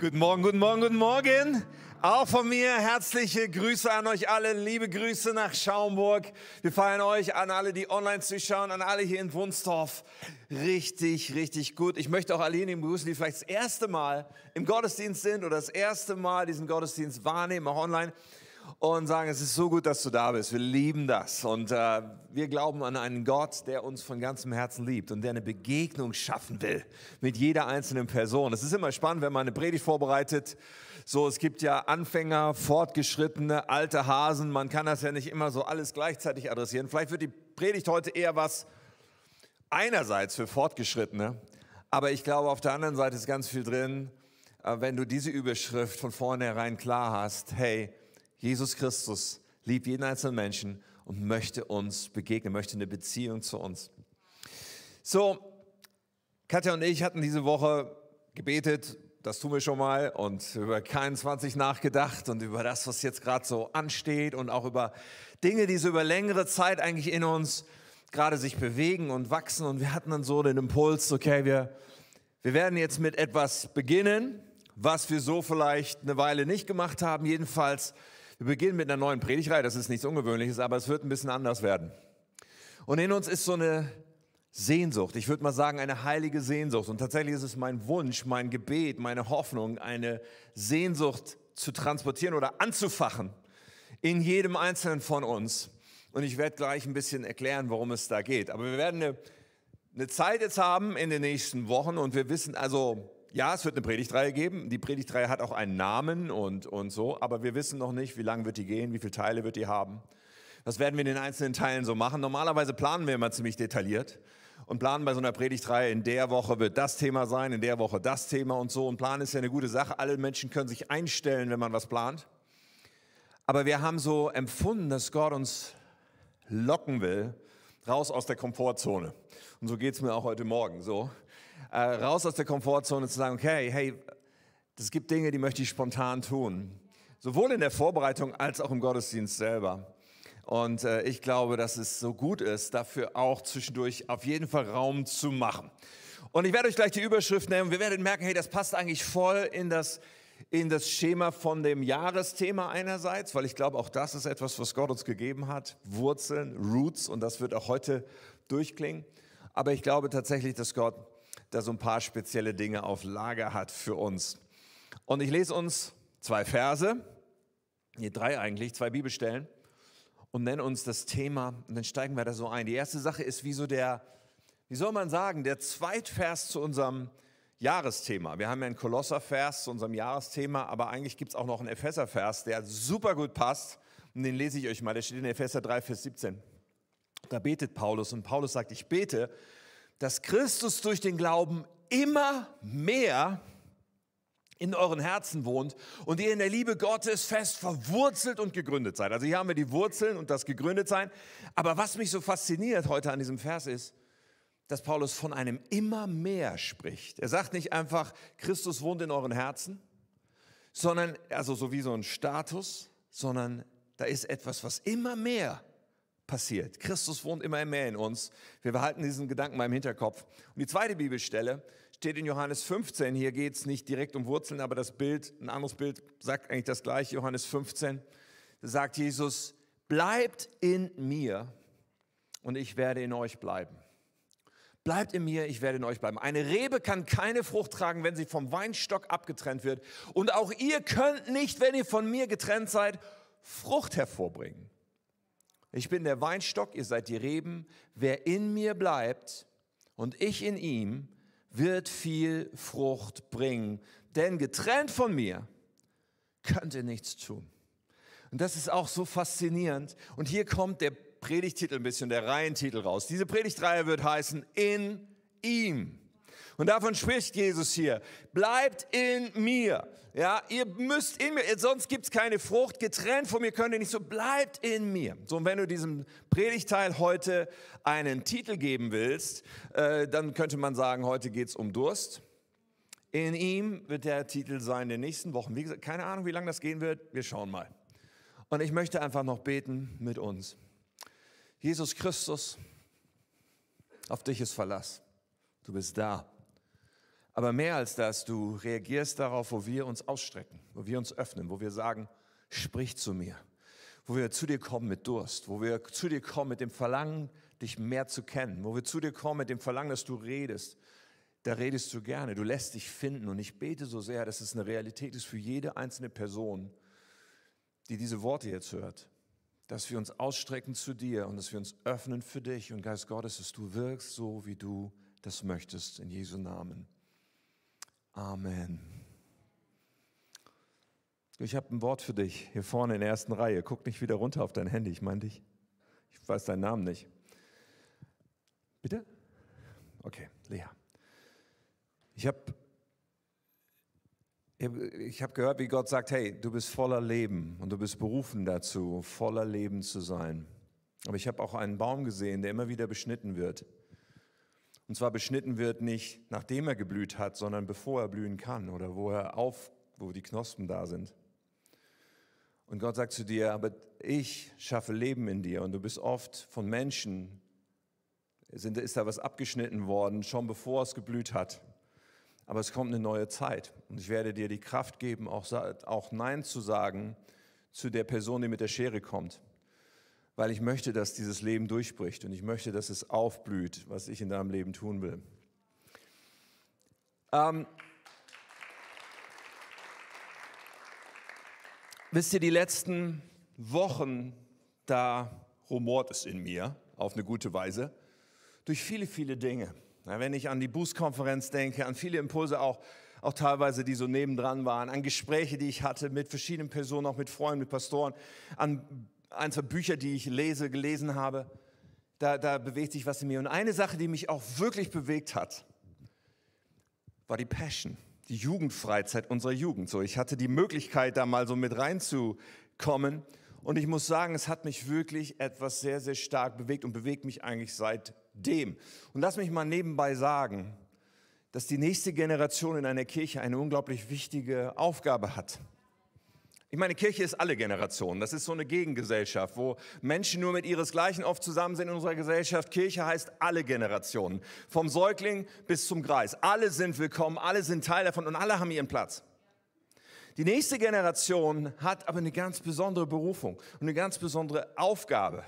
Guten Morgen, guten Morgen, guten Morgen. Auch von mir herzliche Grüße an euch alle, liebe Grüße nach Schaumburg. Wir feiern euch an alle, die online zuschauen, an alle hier in Wunstorf. Richtig, richtig gut. Ich möchte auch alle diejenigen begrüßen, die vielleicht das erste Mal im Gottesdienst sind oder das erste Mal diesen Gottesdienst wahrnehmen, auch online und sagen, es ist so gut, dass du da bist. Wir lieben das. Und äh, wir glauben an einen Gott, der uns von ganzem Herzen liebt und der eine Begegnung schaffen will mit jeder einzelnen Person. Es ist immer spannend, wenn man eine Predigt vorbereitet. So, es gibt ja Anfänger, Fortgeschrittene, alte Hasen. Man kann das ja nicht immer so alles gleichzeitig adressieren. Vielleicht wird die Predigt heute eher was einerseits für Fortgeschrittene, aber ich glaube, auf der anderen Seite ist ganz viel drin, äh, wenn du diese Überschrift von vornherein klar hast. Hey, Jesus Christus liebt jeden einzelnen Menschen und möchte uns begegnen, möchte eine Beziehung zu uns. So, Katja und ich hatten diese Woche gebetet, das tun wir schon mal, und über 21 nachgedacht und über das, was jetzt gerade so ansteht und auch über Dinge, die so über längere Zeit eigentlich in uns gerade sich bewegen und wachsen. Und wir hatten dann so den Impuls, okay, wir, wir werden jetzt mit etwas beginnen, was wir so vielleicht eine Weile nicht gemacht haben. Jedenfalls wir beginnen mit einer neuen Predigreihe, das ist nichts Ungewöhnliches, aber es wird ein bisschen anders werden. Und in uns ist so eine Sehnsucht, ich würde mal sagen eine heilige Sehnsucht. Und tatsächlich ist es mein Wunsch, mein Gebet, meine Hoffnung, eine Sehnsucht zu transportieren oder anzufachen in jedem Einzelnen von uns. Und ich werde gleich ein bisschen erklären, worum es da geht. Aber wir werden eine, eine Zeit jetzt haben in den nächsten Wochen und wir wissen also, ja, es wird eine Predigtreihe geben. Die Predigtreihe hat auch einen Namen und, und so, aber wir wissen noch nicht, wie lange wird die gehen, wie viele Teile wird die haben. Was werden wir in den einzelnen Teilen so machen? Normalerweise planen wir immer ziemlich detailliert und planen bei so einer Predigtreihe, in der Woche wird das Thema sein, in der Woche das Thema und so. Und planen ist ja eine gute Sache. Alle Menschen können sich einstellen, wenn man was plant. Aber wir haben so empfunden, dass Gott uns locken will, raus aus der Komfortzone. Und so geht es mir auch heute Morgen so äh, raus aus der Komfortzone zu sagen, okay, hey, es gibt Dinge, die möchte ich spontan tun. Sowohl in der Vorbereitung als auch im Gottesdienst selber. Und äh, ich glaube, dass es so gut ist, dafür auch zwischendurch auf jeden Fall Raum zu machen. Und ich werde euch gleich die Überschrift und wir werden merken, hey, das passt eigentlich voll in das, in das Schema von dem Jahresthema einerseits, weil ich glaube, auch das ist etwas, was Gott uns gegeben hat. Wurzeln, Roots und das wird auch heute durchklingen. Aber ich glaube tatsächlich, dass Gott da so ein paar spezielle Dinge auf Lager hat für uns. Und ich lese uns zwei Verse, nee, drei eigentlich, zwei Bibelstellen und nenne uns das Thema und dann steigen wir da so ein. Die erste Sache ist wie so der, wie soll man sagen, der Zweitvers zu unserem Jahresthema. Wir haben ja einen Kolosservers zu unserem Jahresthema, aber eigentlich gibt es auch noch einen Epheservers, der super gut passt. Und den lese ich euch mal. Der steht in Epheser 3, Vers 17. Da betet Paulus und Paulus sagt, ich bete, dass Christus durch den Glauben immer mehr in euren Herzen wohnt und ihr in der Liebe Gottes fest verwurzelt und gegründet seid. Also hier haben wir die Wurzeln und das Gegründetsein. Aber was mich so fasziniert heute an diesem Vers ist, dass Paulus von einem immer mehr spricht. Er sagt nicht einfach, Christus wohnt in euren Herzen, sondern, also so wie so ein Status, sondern da ist etwas, was immer mehr passiert. Christus wohnt immer mehr in uns. Wir behalten diesen Gedanken mal im Hinterkopf. Und die zweite Bibelstelle steht in Johannes 15. Hier geht es nicht direkt um Wurzeln, aber das Bild, ein anderes Bild sagt eigentlich das gleiche. Johannes 15. Da sagt Jesus, bleibt in mir und ich werde in euch bleiben. Bleibt in mir, ich werde in euch bleiben. Eine Rebe kann keine Frucht tragen, wenn sie vom Weinstock abgetrennt wird. Und auch ihr könnt nicht, wenn ihr von mir getrennt seid, Frucht hervorbringen. Ich bin der Weinstock, ihr seid die Reben. Wer in mir bleibt und ich in ihm, wird viel Frucht bringen. Denn getrennt von mir könnt ihr nichts tun. Und das ist auch so faszinierend. Und hier kommt der Predigtitel ein bisschen, der Reihentitel raus. Diese Predigtreihe wird heißen, in ihm. Und davon spricht Jesus hier. Bleibt in mir. Ja, ihr müsst in mir, sonst gibt es keine Frucht. Getrennt von mir könnt ihr nicht so. Bleibt in mir. So, und wenn du diesem Predigteil heute einen Titel geben willst, äh, dann könnte man sagen, heute geht es um Durst. In ihm wird der Titel sein in den nächsten Wochen. Wie gesagt, keine Ahnung, wie lange das gehen wird. Wir schauen mal. Und ich möchte einfach noch beten mit uns. Jesus Christus, auf dich ist Verlass. Du bist da. Aber mehr als das, du reagierst darauf, wo wir uns ausstrecken, wo wir uns öffnen, wo wir sagen, sprich zu mir, wo wir zu dir kommen mit Durst, wo wir zu dir kommen mit dem Verlangen, dich mehr zu kennen, wo wir zu dir kommen mit dem Verlangen, dass du redest. Da redest du gerne, du lässt dich finden. Und ich bete so sehr, dass es eine Realität ist für jede einzelne Person, die diese Worte jetzt hört, dass wir uns ausstrecken zu dir und dass wir uns öffnen für dich und Geist Gottes, dass du wirkst so, wie du das möchtest, in Jesu Namen. Amen. Ich habe ein Wort für dich hier vorne in der ersten Reihe. Guck nicht wieder runter auf dein Handy, ich meine dich. Ich weiß deinen Namen nicht. Bitte? Okay, Lea. Ich habe ich hab gehört, wie Gott sagt, hey, du bist voller Leben und du bist berufen dazu, voller Leben zu sein. Aber ich habe auch einen Baum gesehen, der immer wieder beschnitten wird. Und zwar beschnitten wird nicht nachdem er geblüht hat, sondern bevor er blühen kann oder wo er auf, wo die Knospen da sind. Und Gott sagt zu dir, aber ich schaffe Leben in dir und du bist oft von Menschen, sind, ist da was abgeschnitten worden, schon bevor es geblüht hat. Aber es kommt eine neue Zeit und ich werde dir die Kraft geben, auch, auch Nein zu sagen zu der Person, die mit der Schere kommt weil ich möchte, dass dieses Leben durchbricht und ich möchte, dass es aufblüht, was ich in deinem Leben tun will. Ähm, wisst ihr, die letzten Wochen, da rumort es in mir auf eine gute Weise durch viele, viele Dinge. wenn ich an die Boost-Konferenz denke, an viele Impulse auch, auch teilweise, die so nebendran waren, an Gespräche, die ich hatte mit verschiedenen Personen, auch mit Freunden, mit Pastoren, an ein, zwei Bücher, die ich lese, gelesen habe, da, da bewegt sich was in mir. Und eine Sache, die mich auch wirklich bewegt hat, war die Passion, die Jugendfreizeit unserer Jugend. So, ich hatte die Möglichkeit, da mal so mit reinzukommen. Und ich muss sagen, es hat mich wirklich etwas sehr, sehr stark bewegt und bewegt mich eigentlich seitdem. Und lass mich mal nebenbei sagen, dass die nächste Generation in einer Kirche eine unglaublich wichtige Aufgabe hat. Ich meine, Kirche ist alle Generationen. Das ist so eine Gegengesellschaft, wo Menschen nur mit ihresgleichen oft zusammen sind in unserer Gesellschaft. Kirche heißt alle Generationen. Vom Säugling bis zum Greis. Alle sind willkommen, alle sind Teil davon und alle haben ihren Platz. Die nächste Generation hat aber eine ganz besondere Berufung und eine ganz besondere Aufgabe.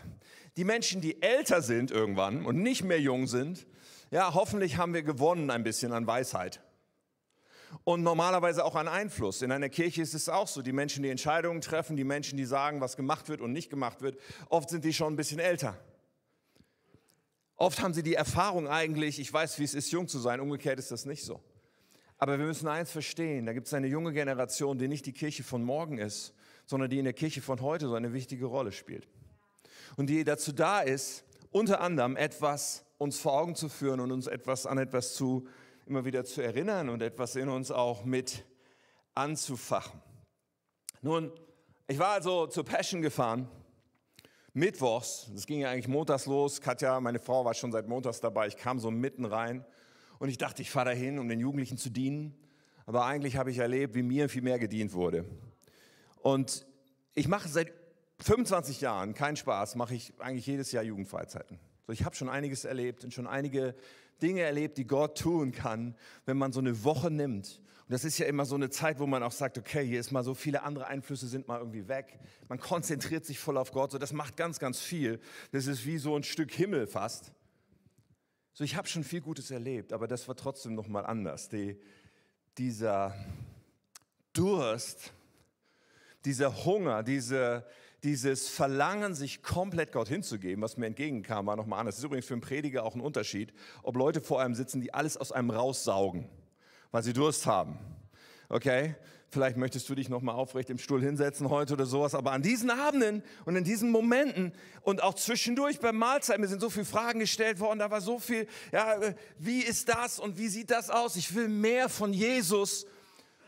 Die Menschen, die älter sind irgendwann und nicht mehr jung sind, ja, hoffentlich haben wir gewonnen ein bisschen an Weisheit und normalerweise auch an Einfluss. In einer Kirche ist es auch so, die Menschen, die Entscheidungen treffen, die Menschen, die sagen, was gemacht wird und nicht gemacht wird, oft sind die schon ein bisschen älter. Oft haben sie die Erfahrung eigentlich, ich weiß, wie es ist, jung zu sein, umgekehrt ist das nicht so. Aber wir müssen eins verstehen, da gibt es eine junge Generation, die nicht die Kirche von morgen ist, sondern die in der Kirche von heute so eine wichtige Rolle spielt. Und die dazu da ist, unter anderem etwas uns vor Augen zu führen und uns etwas an etwas zu immer wieder zu erinnern und etwas in uns auch mit anzufachen. Nun, ich war also zur Passion gefahren, mittwochs, das ging ja eigentlich montags los. Katja, meine Frau, war schon seit montags dabei. Ich kam so mitten rein und ich dachte, ich fahre dahin, um den Jugendlichen zu dienen. Aber eigentlich habe ich erlebt, wie mir viel mehr gedient wurde. Und ich mache seit 25 Jahren, keinen Spaß, mache ich eigentlich jedes Jahr Jugendfreizeiten. So, ich habe schon einiges erlebt und schon einige Dinge erlebt, die Gott tun kann, wenn man so eine Woche nimmt. Und das ist ja immer so eine Zeit, wo man auch sagt, okay, hier ist mal so viele andere Einflüsse sind mal irgendwie weg. Man konzentriert sich voll auf Gott. So, das macht ganz, ganz viel. Das ist wie so ein Stück Himmel fast. So, ich habe schon viel Gutes erlebt, aber das war trotzdem noch mal anders. Die, dieser Durst, dieser Hunger, diese, dieses Verlangen, sich komplett Gott hinzugeben, was mir entgegenkam, war nochmal anders. Das ist übrigens für einen Prediger auch ein Unterschied, ob Leute vor einem sitzen, die alles aus einem raussaugen, weil sie Durst haben. Okay? Vielleicht möchtest du dich nochmal aufrecht im Stuhl hinsetzen heute oder sowas, aber an diesen Abenden und in diesen Momenten und auch zwischendurch beim Mahlzeit, mir sind so viele Fragen gestellt worden, da war so viel, ja, wie ist das und wie sieht das aus? Ich will mehr von Jesus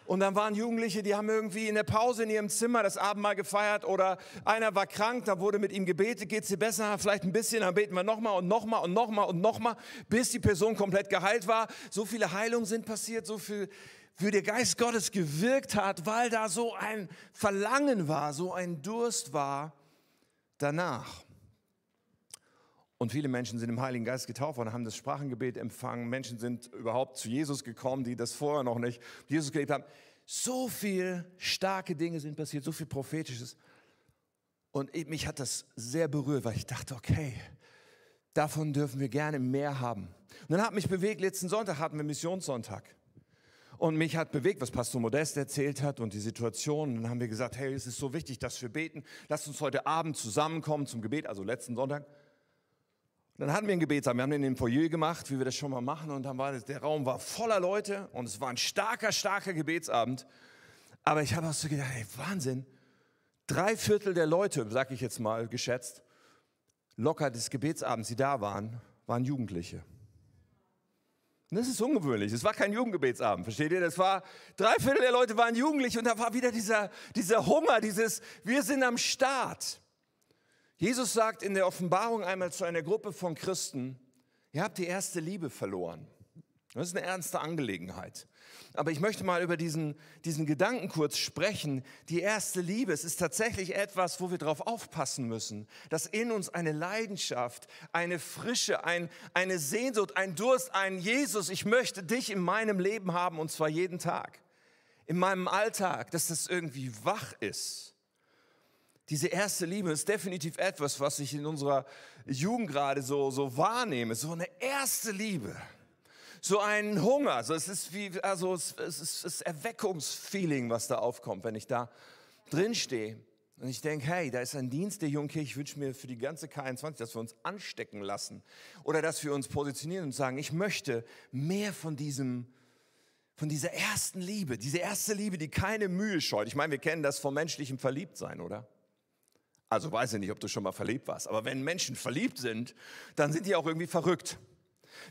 und dann waren Jugendliche, die haben irgendwie in der Pause in ihrem Zimmer das Abendmahl gefeiert oder einer war krank, da wurde mit ihm gebetet, geht's dir besser, vielleicht ein bisschen, dann beten wir nochmal und nochmal und nochmal und nochmal, bis die Person komplett geheilt war. So viele Heilungen sind passiert, so viel, wie der Geist Gottes gewirkt hat, weil da so ein Verlangen war, so ein Durst war danach. Und viele Menschen sind im Heiligen Geist getauft und haben das Sprachengebet empfangen. Menschen sind überhaupt zu Jesus gekommen, die das vorher noch nicht Jesus gelebt haben. So viel starke Dinge sind passiert, so viel Prophetisches. Und mich hat das sehr berührt, weil ich dachte, okay, davon dürfen wir gerne mehr haben. Und dann hat mich bewegt, letzten Sonntag hatten wir Missionssonntag. Und mich hat bewegt, was Pastor Modest erzählt hat und die Situation. Und dann haben wir gesagt, hey, es ist so wichtig, dass wir beten. Lasst uns heute Abend zusammenkommen zum Gebet, also letzten Sonntag. Und dann hatten wir einen Gebetsabend. Wir haben den im Foyer gemacht, wie wir das schon mal machen. Und dann war das, der Raum war voller Leute und es war ein starker, starker Gebetsabend. Aber ich habe auch so gedacht, hey, Wahnsinn. Drei Viertel der Leute, sag ich jetzt mal geschätzt, locker des Gebetsabends, die da waren, waren Jugendliche. Und das ist ungewöhnlich. Es war kein Jugendgebetsabend, versteht ihr? Das war, drei Viertel der Leute waren jugendlich und da war wieder dieser, dieser Hunger, dieses, wir sind am Start. Jesus sagt in der Offenbarung einmal zu einer Gruppe von Christen, ihr habt die erste Liebe verloren. Das ist eine ernste Angelegenheit. Aber ich möchte mal über diesen, diesen Gedanken kurz sprechen. Die erste Liebe, es ist tatsächlich etwas, wo wir darauf aufpassen müssen, dass in uns eine Leidenschaft, eine Frische, ein, eine Sehnsucht, ein Durst, ein Jesus, ich möchte dich in meinem Leben haben und zwar jeden Tag. In meinem Alltag, dass das irgendwie wach ist. Diese erste Liebe ist definitiv etwas, was ich in unserer Jugend gerade so, so wahrnehme. So eine erste Liebe. So ein Hunger. So es ist wie, also es, es ist das Erweckungsfeeling, was da aufkommt, wenn ich da drin stehe. Und ich denke, hey, da ist ein Dienst der Jungkirche. Ich wünsche mir für die ganze K21, dass wir uns anstecken lassen. Oder dass wir uns positionieren und sagen, ich möchte mehr von diesem, von dieser ersten Liebe. Diese erste Liebe, die keine Mühe scheut. Ich meine, wir kennen das vom menschlichen Verliebtsein, oder? Also weiß ich nicht, ob du schon mal verliebt warst, aber wenn Menschen verliebt sind, dann sind die auch irgendwie verrückt.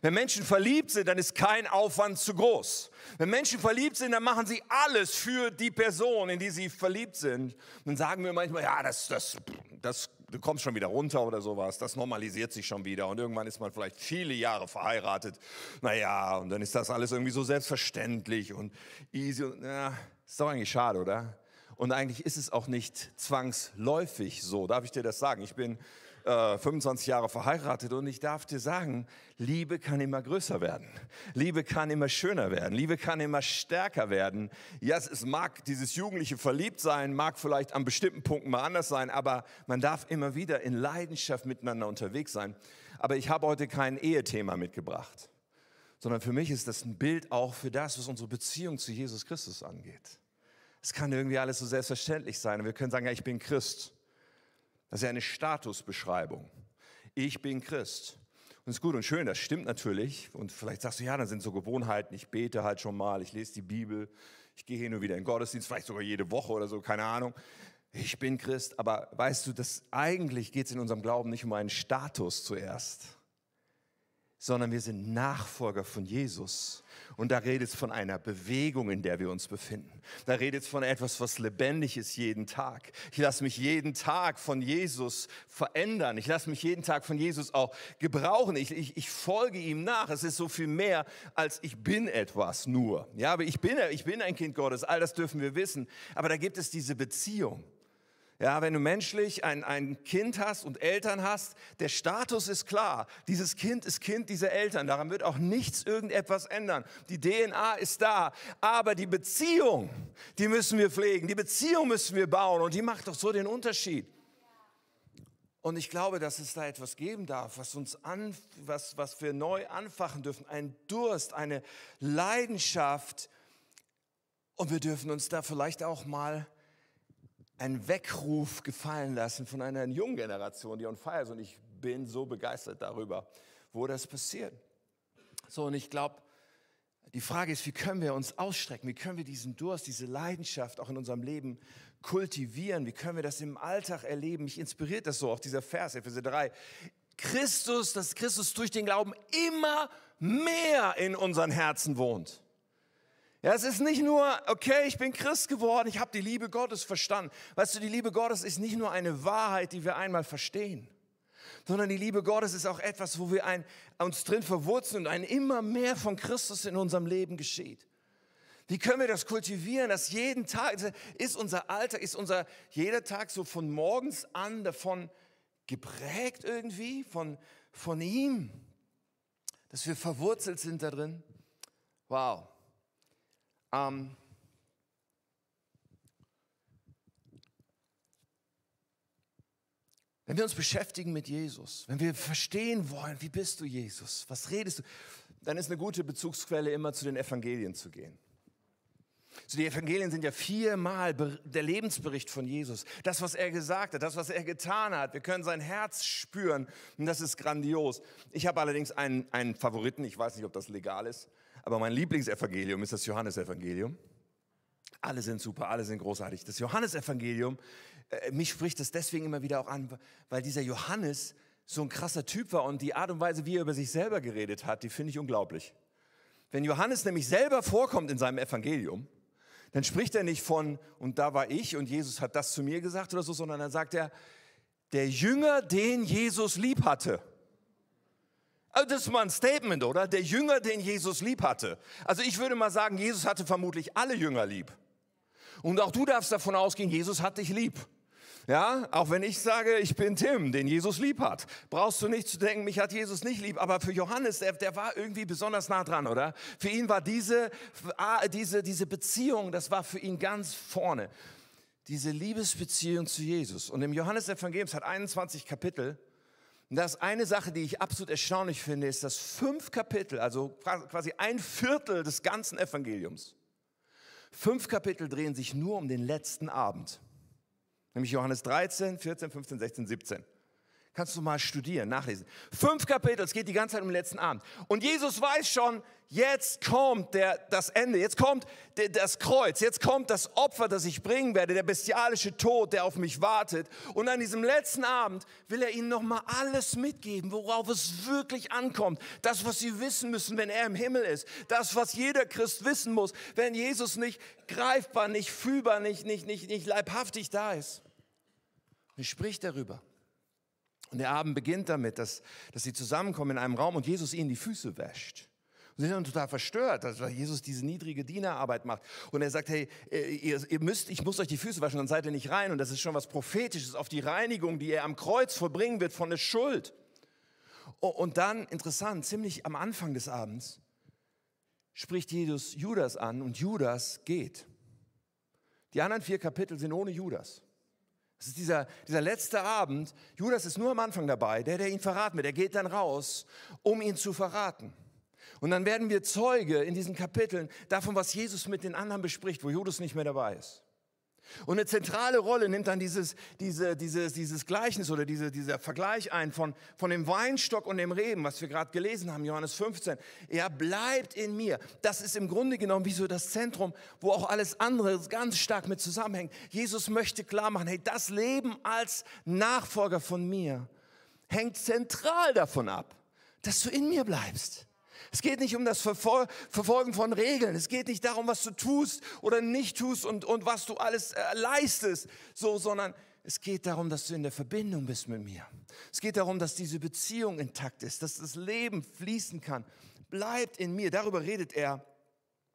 Wenn Menschen verliebt sind, dann ist kein Aufwand zu groß. Wenn Menschen verliebt sind, dann machen sie alles für die Person, in die sie verliebt sind. Dann sagen wir manchmal, ja, das, das, das, du kommst schon wieder runter oder sowas, das normalisiert sich schon wieder und irgendwann ist man vielleicht viele Jahre verheiratet. Naja, und dann ist das alles irgendwie so selbstverständlich und easy. Und, ja, ist doch eigentlich schade, oder? Und eigentlich ist es auch nicht zwangsläufig so. Darf ich dir das sagen? Ich bin äh, 25 Jahre verheiratet und ich darf dir sagen, Liebe kann immer größer werden. Liebe kann immer schöner werden. Liebe kann immer stärker werden. Ja, es mag dieses jugendliche Verliebtsein, mag vielleicht an bestimmten Punkten mal anders sein, aber man darf immer wieder in Leidenschaft miteinander unterwegs sein. Aber ich habe heute kein Ehethema mitgebracht, sondern für mich ist das ein Bild auch für das, was unsere Beziehung zu Jesus Christus angeht. Es kann irgendwie alles so selbstverständlich sein. Und wir können sagen, ja, ich bin Christ. Das ist ja eine Statusbeschreibung. Ich bin Christ. Und es ist gut und schön, das stimmt natürlich. Und vielleicht sagst du, ja, dann sind so Gewohnheiten. Ich bete halt schon mal, ich lese die Bibel, ich gehe hier nur wieder in den Gottesdienst, vielleicht sogar jede Woche oder so, keine Ahnung. Ich bin Christ, aber weißt du, dass eigentlich geht es in unserem Glauben nicht um einen Status zuerst, sondern wir sind Nachfolger von Jesus. Und da redet es von einer Bewegung, in der wir uns befinden. Da redet es von etwas, was lebendig ist jeden Tag. Ich lasse mich jeden Tag von Jesus verändern. Ich lasse mich jeden Tag von Jesus auch gebrauchen. Ich, ich, ich folge ihm nach. Es ist so viel mehr als ich bin etwas nur. Ja, aber ich bin, ich bin ein Kind Gottes. All das dürfen wir wissen. Aber da gibt es diese Beziehung. Ja, wenn du menschlich ein, ein Kind hast und Eltern hast, der Status ist klar. Dieses Kind ist Kind dieser Eltern. Daran wird auch nichts irgendetwas ändern. Die DNA ist da. Aber die Beziehung, die müssen wir pflegen. Die Beziehung müssen wir bauen. Und die macht doch so den Unterschied. Und ich glaube, dass es da etwas geben darf, was uns an, was, was wir neu anfachen dürfen. Ein Durst, eine Leidenschaft. Und wir dürfen uns da vielleicht auch mal einen Weckruf gefallen lassen von einer jungen Generation, die on fire ist. Und ich bin so begeistert darüber, wo das passiert. So, und ich glaube, die Frage ist, wie können wir uns ausstrecken? Wie können wir diesen Durst, diese Leidenschaft auch in unserem Leben kultivieren? Wie können wir das im Alltag erleben? Mich inspiriert das so, auch dieser Vers, Epheser 3. Christus, dass Christus durch den Glauben immer mehr in unseren Herzen wohnt. Ja, es ist nicht nur, okay, ich bin Christ geworden, ich habe die Liebe Gottes verstanden. Weißt du, die Liebe Gottes ist nicht nur eine Wahrheit, die wir einmal verstehen, sondern die Liebe Gottes ist auch etwas, wo wir ein, uns drin verwurzeln und ein immer mehr von Christus in unserem Leben geschieht. Wie können wir das kultivieren, dass jeden Tag, ist unser Alltag, ist unser jeder Tag so von morgens an davon geprägt irgendwie, von, von ihm, dass wir verwurzelt sind da drin. Wow. Ähm, wenn wir uns beschäftigen mit Jesus, wenn wir verstehen wollen, wie bist du Jesus, was redest du, dann ist eine gute Bezugsquelle immer zu den Evangelien zu gehen. So die Evangelien sind ja viermal der Lebensbericht von Jesus. Das, was er gesagt hat, das, was er getan hat. Wir können sein Herz spüren und das ist grandios. Ich habe allerdings einen, einen Favoriten, ich weiß nicht, ob das legal ist, aber mein Lieblingsevangelium ist das Johannesevangelium. Alle sind super, alle sind großartig. Das Johannesevangelium, äh, mich spricht das deswegen immer wieder auch an, weil dieser Johannes so ein krasser Typ war und die Art und Weise, wie er über sich selber geredet hat, die finde ich unglaublich. Wenn Johannes nämlich selber vorkommt in seinem Evangelium, dann spricht er nicht von, und da war ich und Jesus hat das zu mir gesagt oder so, sondern dann sagt er, der Jünger, den Jesus lieb hatte. Also das ist mal ein Statement, oder? Der Jünger, den Jesus lieb hatte. Also ich würde mal sagen, Jesus hatte vermutlich alle Jünger lieb. Und auch du darfst davon ausgehen, Jesus hat dich lieb. Ja, auch wenn ich sage, ich bin Tim, den Jesus lieb hat, brauchst du nicht zu denken, mich hat Jesus nicht lieb. Aber für Johannes, der, der war irgendwie besonders nah dran, oder? Für ihn war diese, ah, diese, diese Beziehung, das war für ihn ganz vorne. Diese Liebesbeziehung zu Jesus. Und im Johannes-Evangelium, es hat 21 Kapitel. Und das ist eine Sache, die ich absolut erstaunlich finde, ist, dass fünf Kapitel, also quasi ein Viertel des ganzen Evangeliums, fünf Kapitel drehen sich nur um den letzten Abend. Nämlich Johannes 13, 14, 15, 16, 17. Kannst du mal studieren, nachlesen. Fünf Kapitel, es geht die ganze Zeit um den letzten Abend. Und Jesus weiß schon, jetzt kommt der, das Ende, jetzt kommt der, das Kreuz, jetzt kommt das Opfer, das ich bringen werde, der bestialische Tod, der auf mich wartet. Und an diesem letzten Abend will er ihnen nochmal alles mitgeben, worauf es wirklich ankommt. Das, was sie wissen müssen, wenn er im Himmel ist. Das, was jeder Christ wissen muss, wenn Jesus nicht greifbar, nicht fühlbar, nicht, nicht, nicht, nicht leibhaftig da ist. Er spricht darüber. Und der Abend beginnt damit, dass, dass sie zusammenkommen in einem Raum und Jesus ihnen die Füße wäscht. Und sie sind dann total verstört, dass Jesus diese niedrige Dienerarbeit macht. Und er sagt, hey, ihr, ihr müsst, ich muss euch die Füße waschen, dann seid ihr nicht rein. Und das ist schon was Prophetisches auf die Reinigung, die er am Kreuz vollbringen wird von der Schuld. Und dann, interessant, ziemlich am Anfang des Abends, spricht Jesus Judas an und Judas geht. Die anderen vier Kapitel sind ohne Judas. Das ist dieser, dieser letzte Abend. Judas ist nur am Anfang dabei, der, der ihn verraten wird. Er geht dann raus, um ihn zu verraten. Und dann werden wir Zeuge in diesen Kapiteln davon, was Jesus mit den anderen bespricht, wo Judas nicht mehr dabei ist. Und eine zentrale Rolle nimmt dann dieses, diese, dieses, dieses Gleichnis oder diese, dieser Vergleich ein von, von dem Weinstock und dem Reben, was wir gerade gelesen haben, Johannes 15. Er bleibt in mir. Das ist im Grunde genommen wie so das Zentrum, wo auch alles andere ganz stark mit zusammenhängt. Jesus möchte klar machen, hey, das Leben als Nachfolger von mir hängt zentral davon ab, dass du in mir bleibst. Es geht nicht um das Verfolgen von Regeln. Es geht nicht darum, was du tust oder nicht tust und, und was du alles äh, leistest, so, sondern es geht darum, dass du in der Verbindung bist mit mir. Es geht darum, dass diese Beziehung intakt ist, dass das Leben fließen kann. Bleibt in mir. Darüber redet er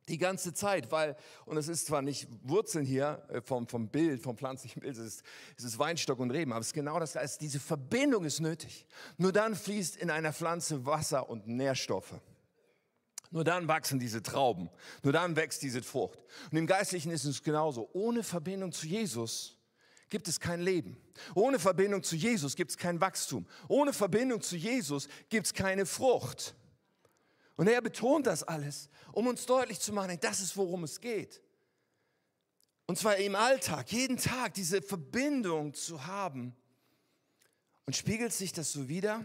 die ganze Zeit, weil, und es ist zwar nicht Wurzeln hier äh, vom, vom Bild, vom pflanzlichen Bild, es ist, es ist Weinstock und Reben, aber es ist genau das, also diese Verbindung ist nötig. Nur dann fließt in einer Pflanze Wasser und Nährstoffe. Nur dann wachsen diese Trauben. Nur dann wächst diese Frucht. Und im Geistlichen ist es genauso. Ohne Verbindung zu Jesus gibt es kein Leben. Ohne Verbindung zu Jesus gibt es kein Wachstum. Ohne Verbindung zu Jesus gibt es keine Frucht. Und er betont das alles, um uns deutlich zu machen, das ist, worum es geht. Und zwar im Alltag, jeden Tag diese Verbindung zu haben. Und spiegelt sich das so wieder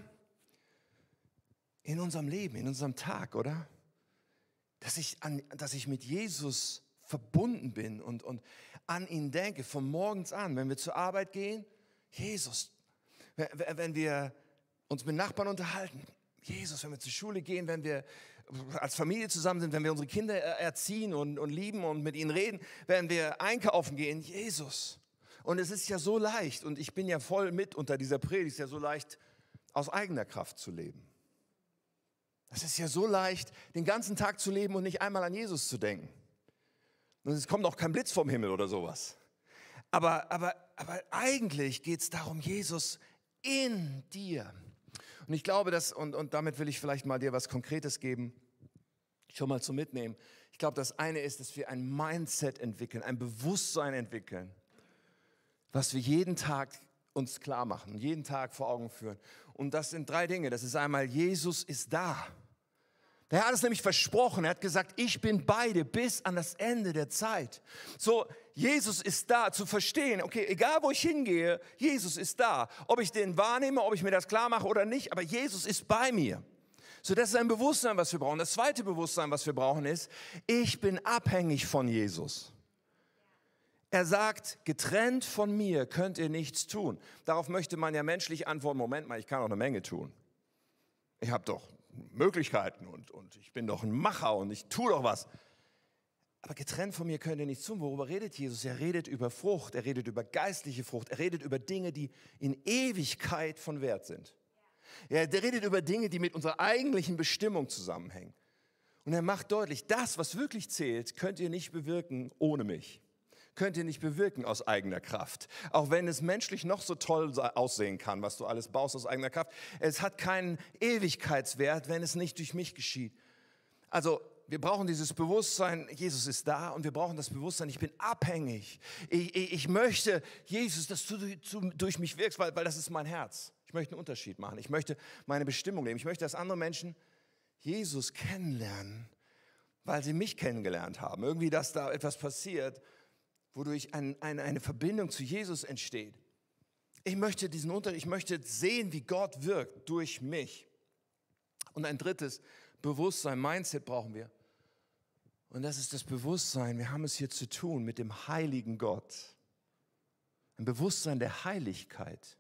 in unserem Leben, in unserem Tag, oder? dass ich, an, dass ich mit Jesus verbunden bin und, und an ihn denke, von morgens an, wenn wir zur Arbeit gehen, Jesus. Wenn wir uns mit Nachbarn unterhalten, Jesus, wenn wir zur Schule gehen, wenn wir als Familie zusammen sind, wenn wir unsere Kinder erziehen und, und lieben und mit ihnen reden, wenn wir einkaufen gehen, Jesus. Und es ist ja so leicht, und ich bin ja voll mit unter dieser Predigt, es ist ja so leicht, aus eigener Kraft zu leben. Es ist ja so leicht, den ganzen Tag zu leben und nicht einmal an Jesus zu denken. Und es kommt auch kein Blitz vom Himmel oder sowas. Aber, aber, aber eigentlich geht es darum, Jesus in dir. Und ich glaube, dass, und, und damit will ich vielleicht mal dir was Konkretes geben, schon mal zum Mitnehmen. Ich glaube, das eine ist, dass wir ein Mindset entwickeln, ein Bewusstsein entwickeln, was wir jeden Tag uns klar machen, jeden Tag vor Augen führen. Und das sind drei Dinge. Das ist einmal, Jesus ist da. Der hat es nämlich versprochen. Er hat gesagt, ich bin bei dir bis an das Ende der Zeit. So, Jesus ist da zu verstehen. Okay, egal wo ich hingehe, Jesus ist da. Ob ich den wahrnehme, ob ich mir das klar mache oder nicht, aber Jesus ist bei mir. So, das ist ein Bewusstsein, was wir brauchen. Das zweite Bewusstsein, was wir brauchen, ist, ich bin abhängig von Jesus. Er sagt, getrennt von mir könnt ihr nichts tun. Darauf möchte man ja menschlich antworten, Moment mal, ich kann auch eine Menge tun. Ich habe doch Möglichkeiten und, und ich bin doch ein Macher und ich tue doch was. Aber getrennt von mir könnt ihr nichts tun. Worüber redet Jesus? Er redet über Frucht, er redet über geistliche Frucht, er redet über Dinge, die in Ewigkeit von Wert sind. Er redet über Dinge, die mit unserer eigentlichen Bestimmung zusammenhängen. Und er macht deutlich, das, was wirklich zählt, könnt ihr nicht bewirken ohne mich könnt ihr nicht bewirken aus eigener Kraft. Auch wenn es menschlich noch so toll aussehen kann, was du alles baust aus eigener Kraft. Es hat keinen Ewigkeitswert, wenn es nicht durch mich geschieht. Also wir brauchen dieses Bewusstsein, Jesus ist da und wir brauchen das Bewusstsein, ich bin abhängig. Ich, ich, ich möchte, Jesus, dass du durch mich wirkst, weil, weil das ist mein Herz. Ich möchte einen Unterschied machen. Ich möchte meine Bestimmung leben. Ich möchte, dass andere Menschen Jesus kennenlernen, weil sie mich kennengelernt haben. Irgendwie, dass da etwas passiert, wodurch ein, ein, eine Verbindung zu Jesus entsteht. Ich möchte diesen Unterschied, ich möchte sehen, wie Gott wirkt durch mich. Und ein drittes Bewusstsein, Mindset brauchen wir. Und das ist das Bewusstsein, wir haben es hier zu tun mit dem heiligen Gott. Ein Bewusstsein der Heiligkeit.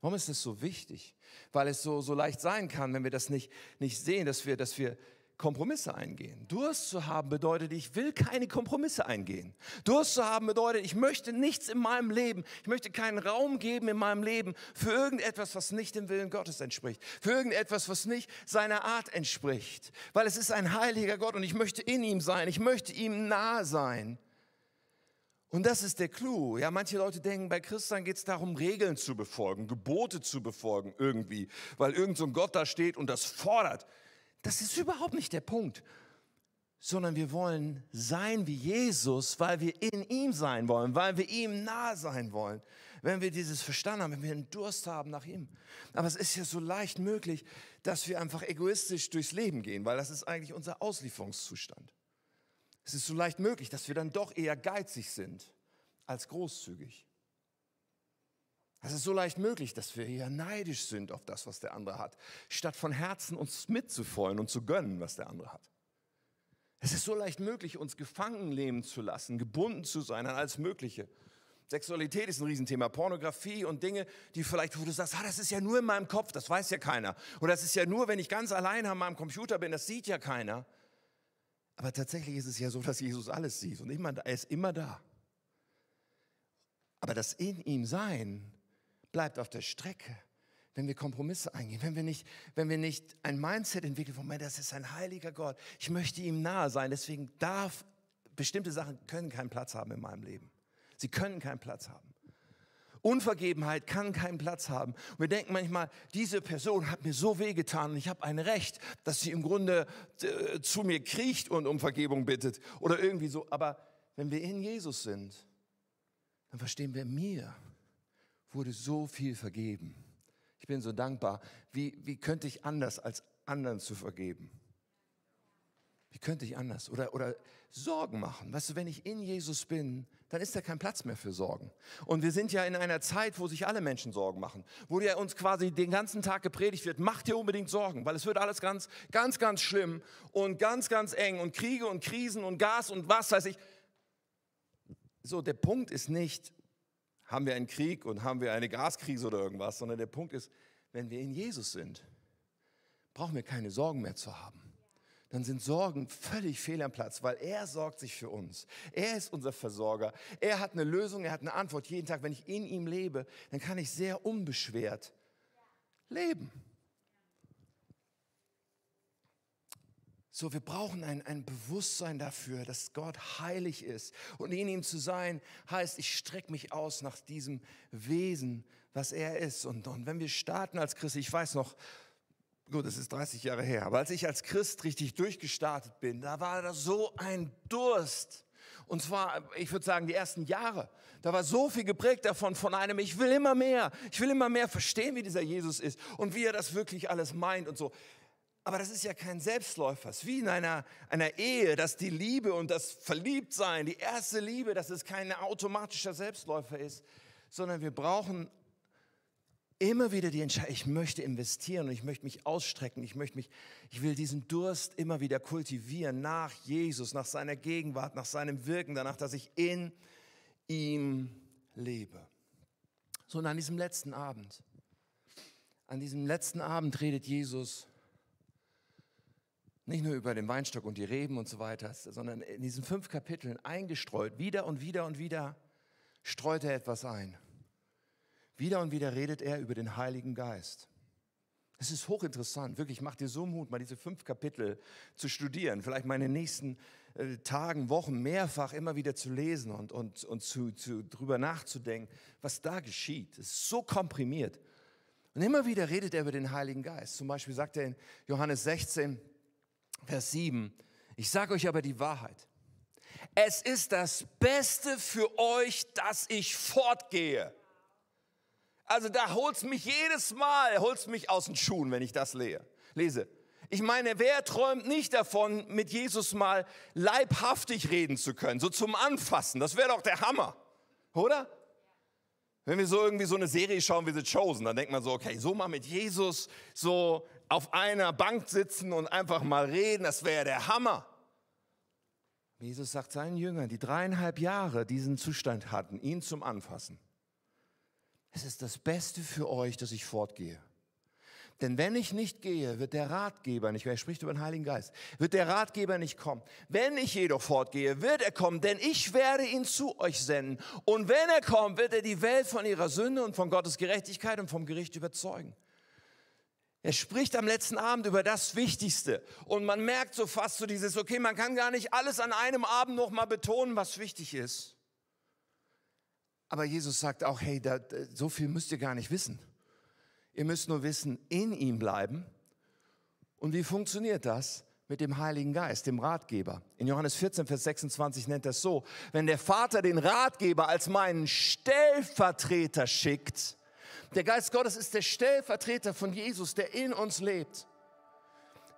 Warum ist das so wichtig? Weil es so, so leicht sein kann, wenn wir das nicht, nicht sehen, dass wir, dass wir Kompromisse eingehen. Durst zu haben bedeutet, ich will keine Kompromisse eingehen. Durst zu haben bedeutet, ich möchte nichts in meinem Leben, ich möchte keinen Raum geben in meinem Leben für irgendetwas, was nicht dem Willen Gottes entspricht, für irgendetwas, was nicht seiner Art entspricht, weil es ist ein heiliger Gott und ich möchte in ihm sein, ich möchte ihm nahe sein. Und das ist der Clou. Ja, manche Leute denken, bei Christen geht es darum, Regeln zu befolgen, Gebote zu befolgen irgendwie, weil irgend so ein Gott da steht und das fordert. Das ist überhaupt nicht der Punkt, sondern wir wollen sein wie Jesus, weil wir in ihm sein wollen, weil wir ihm nahe sein wollen. Wenn wir dieses verstanden haben, wenn wir einen Durst haben nach ihm. Aber es ist ja so leicht möglich, dass wir einfach egoistisch durchs Leben gehen, weil das ist eigentlich unser Auslieferungszustand. Es ist so leicht möglich, dass wir dann doch eher geizig sind als großzügig. Es ist so leicht möglich, dass wir eher neidisch sind auf das, was der andere hat, statt von Herzen uns mitzufreuen und zu gönnen, was der andere hat. Es ist so leicht möglich, uns gefangen leben zu lassen, gebunden zu sein an alles Mögliche. Sexualität ist ein Riesenthema, Pornografie und Dinge, die vielleicht, wo du sagst, ah, das ist ja nur in meinem Kopf, das weiß ja keiner. Oder das ist ja nur, wenn ich ganz allein an meinem Computer bin, das sieht ja keiner. Aber tatsächlich ist es ja so, dass Jesus alles sieht und immer, er ist immer da. Aber das in ihm Sein bleibt auf der Strecke, wenn wir Kompromisse eingehen, wenn wir nicht, wenn wir nicht ein Mindset entwickeln, von, das ist ein heiliger Gott, ich möchte ihm nahe sein, deswegen darf, bestimmte Sachen können keinen Platz haben in meinem Leben. Sie können keinen Platz haben. Unvergebenheit kann keinen Platz haben. Und wir denken manchmal, diese Person hat mir so wehgetan und ich habe ein Recht, dass sie im Grunde äh, zu mir kriecht und um Vergebung bittet oder irgendwie so. Aber wenn wir in Jesus sind, dann verstehen wir mir wurde so viel vergeben. Ich bin so dankbar. Wie, wie könnte ich anders, als anderen zu vergeben? Wie könnte ich anders? Oder, oder Sorgen machen. Weißt du, wenn ich in Jesus bin, dann ist da kein Platz mehr für Sorgen. Und wir sind ja in einer Zeit, wo sich alle Menschen Sorgen machen. Wo ja uns quasi den ganzen Tag gepredigt wird, mach dir unbedingt Sorgen, weil es wird alles ganz, ganz, ganz schlimm und ganz, ganz eng und Kriege und Krisen und Gas und was weiß ich. So, der Punkt ist nicht, haben wir einen Krieg und haben wir eine Gaskrise oder irgendwas, sondern der Punkt ist, wenn wir in Jesus sind, brauchen wir keine Sorgen mehr zu haben. Dann sind Sorgen völlig fehl am Platz, weil er sorgt sich für uns. Er ist unser Versorger. Er hat eine Lösung, er hat eine Antwort jeden Tag. Wenn ich in ihm lebe, dann kann ich sehr unbeschwert leben. So, wir brauchen ein, ein Bewusstsein dafür, dass Gott heilig ist. Und in ihm zu sein heißt, ich strecke mich aus nach diesem Wesen, was er ist. Und, und wenn wir starten als Christ, ich weiß noch, gut, das ist 30 Jahre her, aber als ich als Christ richtig durchgestartet bin, da war da so ein Durst. Und zwar, ich würde sagen, die ersten Jahre. Da war so viel geprägt davon, von einem, ich will immer mehr, ich will immer mehr verstehen, wie dieser Jesus ist und wie er das wirklich alles meint und so. Aber das ist ja kein Selbstläufer. Es ist wie in einer, einer Ehe, dass die Liebe und das Verliebtsein, die erste Liebe, dass es kein automatischer Selbstläufer ist, sondern wir brauchen immer wieder die Entscheidung, ich möchte investieren und ich möchte mich ausstrecken, ich möchte mich, ich will diesen Durst immer wieder kultivieren nach Jesus, nach seiner Gegenwart, nach seinem Wirken, danach, dass ich in ihm lebe. So, und an diesem letzten Abend, an diesem letzten Abend redet Jesus nicht nur über den Weinstock und die Reben und so weiter, sondern in diesen fünf Kapiteln eingestreut, wieder und wieder und wieder streut er etwas ein. Wieder und wieder redet er über den Heiligen Geist. Es ist hochinteressant, wirklich, macht dir so Mut, mal diese fünf Kapitel zu studieren, vielleicht mal in den nächsten äh, Tagen, Wochen mehrfach immer wieder zu lesen und, und, und zu, zu, drüber nachzudenken, was da geschieht. Es ist so komprimiert. Und immer wieder redet er über den Heiligen Geist. Zum Beispiel sagt er in Johannes 16, Vers 7, ich sage euch aber die Wahrheit. Es ist das Beste für euch, dass ich fortgehe. Also da holt's mich jedes Mal, holt's mich aus den Schuhen, wenn ich das lese. Ich meine, wer träumt nicht davon, mit Jesus mal leibhaftig reden zu können, so zum Anfassen? Das wäre doch der Hammer, oder? Wenn wir so irgendwie so eine Serie schauen wie The Chosen, dann denkt man so, okay, so mal mit Jesus so auf einer Bank sitzen und einfach mal reden, das wäre der Hammer. Jesus sagt seinen Jüngern, die dreieinhalb Jahre diesen Zustand hatten, ihn zum Anfassen es ist das Beste für euch, dass ich fortgehe. Denn wenn ich nicht gehe, wird der Ratgeber nicht, er spricht über den Heiligen Geist, wird der Ratgeber nicht kommen. Wenn ich jedoch fortgehe, wird er kommen, denn ich werde ihn zu euch senden. Und wenn er kommt, wird er die Welt von ihrer Sünde und von Gottes Gerechtigkeit und vom Gericht überzeugen. Er spricht am letzten Abend über das Wichtigste. Und man merkt so fast so dieses, okay, man kann gar nicht alles an einem Abend nochmal betonen, was wichtig ist. Aber Jesus sagt auch, hey, da, so viel müsst ihr gar nicht wissen. Ihr müsst nur wissen, in ihm bleiben. Und wie funktioniert das? Mit dem Heiligen Geist, dem Ratgeber. In Johannes 14, Vers 26 nennt es so, wenn der Vater den Ratgeber als meinen Stellvertreter schickt, der Geist Gottes ist der Stellvertreter von Jesus, der in uns lebt.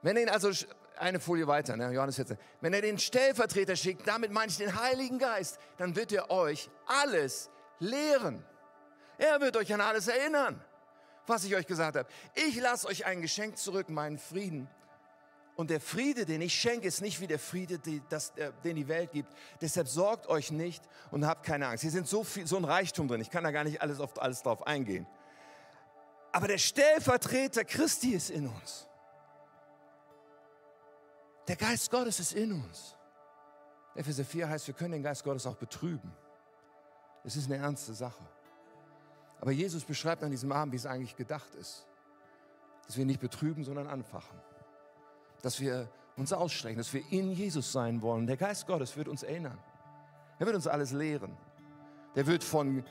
Wenn er ihn also, eine Folie weiter, ne, Johannes 14, wenn er den Stellvertreter schickt, damit meine ich den Heiligen Geist, dann wird er euch alles lehren. Er wird euch an alles erinnern, was ich euch gesagt habe. Ich lasse euch ein Geschenk zurück, meinen Frieden. Und der Friede, den ich schenke, ist nicht wie der Friede, die, das, den die Welt gibt. Deshalb sorgt euch nicht und habt keine Angst. Hier sind so viel, so ein Reichtum drin. Ich kann da gar nicht alles auf alles drauf eingehen. Aber der Stellvertreter Christi ist in uns. Der Geist Gottes ist in uns. Epheser 4 heißt, wir können den Geist Gottes auch betrüben. Es ist eine ernste Sache. Aber Jesus beschreibt an diesem Abend, wie es eigentlich gedacht ist. Dass wir nicht betrüben, sondern anfachen. Dass wir uns ausstrecken, dass wir in Jesus sein wollen. Der Geist Gottes wird uns erinnern. Er wird uns alles lehren. Der wird von,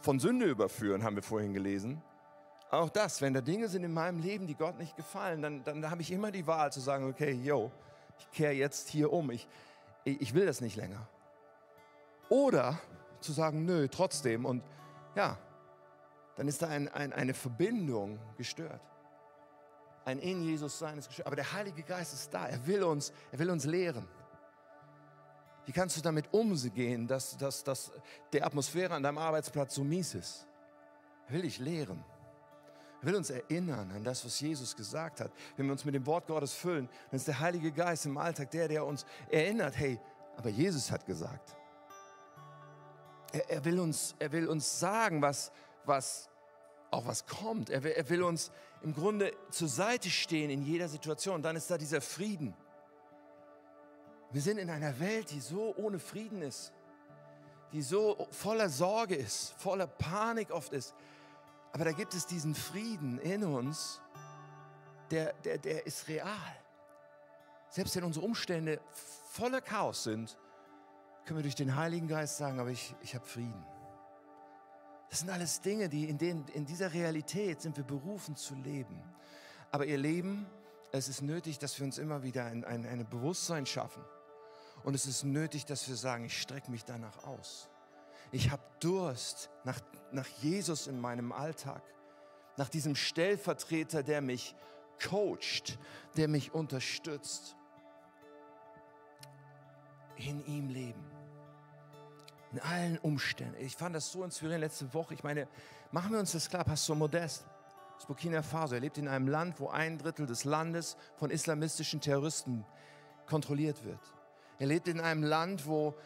von Sünde überführen, haben wir vorhin gelesen. Auch das, wenn da Dinge sind in meinem Leben, die Gott nicht gefallen, dann, dann habe ich immer die Wahl zu sagen, okay, yo, ich kehre jetzt hier um. Ich, ich will das nicht länger. Oder zu sagen, nö, trotzdem. Und ja, dann ist da ein, ein, eine Verbindung gestört. Ein in Jesus sein ist gestört. Aber der Heilige Geist ist da. Er will uns, er will uns lehren. Wie kannst du damit umgehen, dass, dass, dass die Atmosphäre an deinem Arbeitsplatz so mies ist? Er will dich lehren. Er will uns erinnern an das, was Jesus gesagt hat. Wenn wir uns mit dem Wort Gottes füllen, dann ist der Heilige Geist im Alltag der, der uns erinnert, hey, aber Jesus hat gesagt. Er, er, will, uns, er will uns sagen, was, was auch was kommt. Er er will uns im Grunde zur Seite stehen in jeder Situation. Dann ist da dieser Frieden. Wir sind in einer Welt, die so ohne Frieden ist, die so voller Sorge ist, voller Panik oft ist. Aber da gibt es diesen Frieden in uns, der, der, der ist real. Selbst wenn unsere Umstände voller Chaos sind, können wir durch den Heiligen Geist sagen, aber ich, ich habe Frieden. Das sind alles Dinge, die in, denen, in dieser Realität sind wir berufen zu leben. Aber ihr Leben, es ist nötig, dass wir uns immer wieder ein, ein, ein Bewusstsein schaffen. Und es ist nötig, dass wir sagen, ich strecke mich danach aus. Ich habe Durst nach, nach Jesus in meinem Alltag, nach diesem Stellvertreter, der mich coacht, der mich unterstützt. In ihm leben. In allen Umständen. Ich fand das so inspirierend letzte Woche. Ich meine, machen wir uns das klar, Pastor Modest aus Burkina Faso. Er lebt in einem Land, wo ein Drittel des Landes von islamistischen Terroristen kontrolliert wird. Er lebt in einem Land, wo,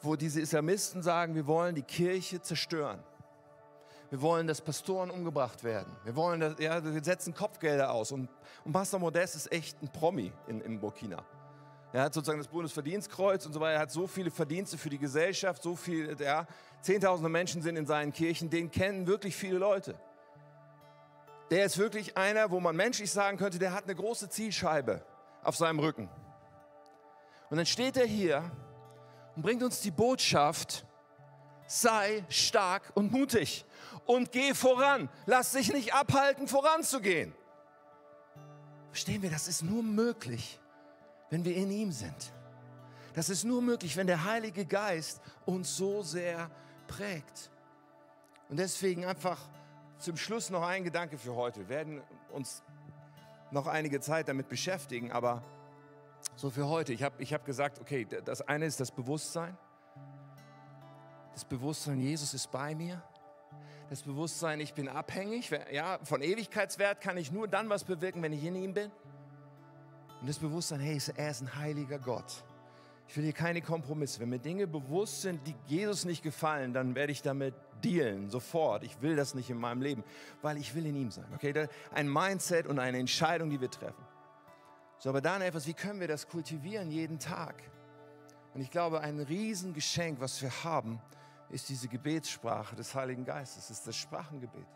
wo diese Islamisten sagen, wir wollen die Kirche zerstören. Wir wollen, dass Pastoren umgebracht werden. Wir wollen, dass, ja, wir setzen Kopfgelder aus. Und, und Pastor Modest ist echt ein Promi in, in Burkina. Er hat sozusagen das Bundesverdienstkreuz und so weiter. Er hat so viele Verdienste für die Gesellschaft, so viel, ja, Zehntausende Menschen sind in seinen Kirchen, den kennen wirklich viele Leute. Der ist wirklich einer, wo man menschlich sagen könnte, der hat eine große Zielscheibe auf seinem Rücken. Und dann steht er hier und bringt uns die Botschaft, sei stark und mutig und geh voran. Lass dich nicht abhalten, voranzugehen. Verstehen wir, das ist nur möglich, wenn wir in ihm sind. Das ist nur möglich, wenn der Heilige Geist uns so sehr prägt. Und deswegen einfach zum Schluss noch ein Gedanke für heute. Wir werden uns noch einige Zeit damit beschäftigen, aber so für heute. Ich habe ich hab gesagt, okay, das eine ist das Bewusstsein. Das Bewusstsein, Jesus ist bei mir. Das Bewusstsein, ich bin abhängig. Ja, von Ewigkeitswert kann ich nur dann was bewirken, wenn ich in ihm bin. Und das Bewusstsein, hey, er ist ein heiliger Gott. Ich will hier keine Kompromisse. Wenn mir Dinge bewusst sind, die Jesus nicht gefallen, dann werde ich damit dealen, sofort. Ich will das nicht in meinem Leben, weil ich will in ihm sein. Okay, ein Mindset und eine Entscheidung, die wir treffen. So, aber dann etwas, wie können wir das kultivieren jeden Tag? Und ich glaube, ein Riesengeschenk, was wir haben, ist diese Gebetssprache des Heiligen Geistes, ist das Sprachengebet.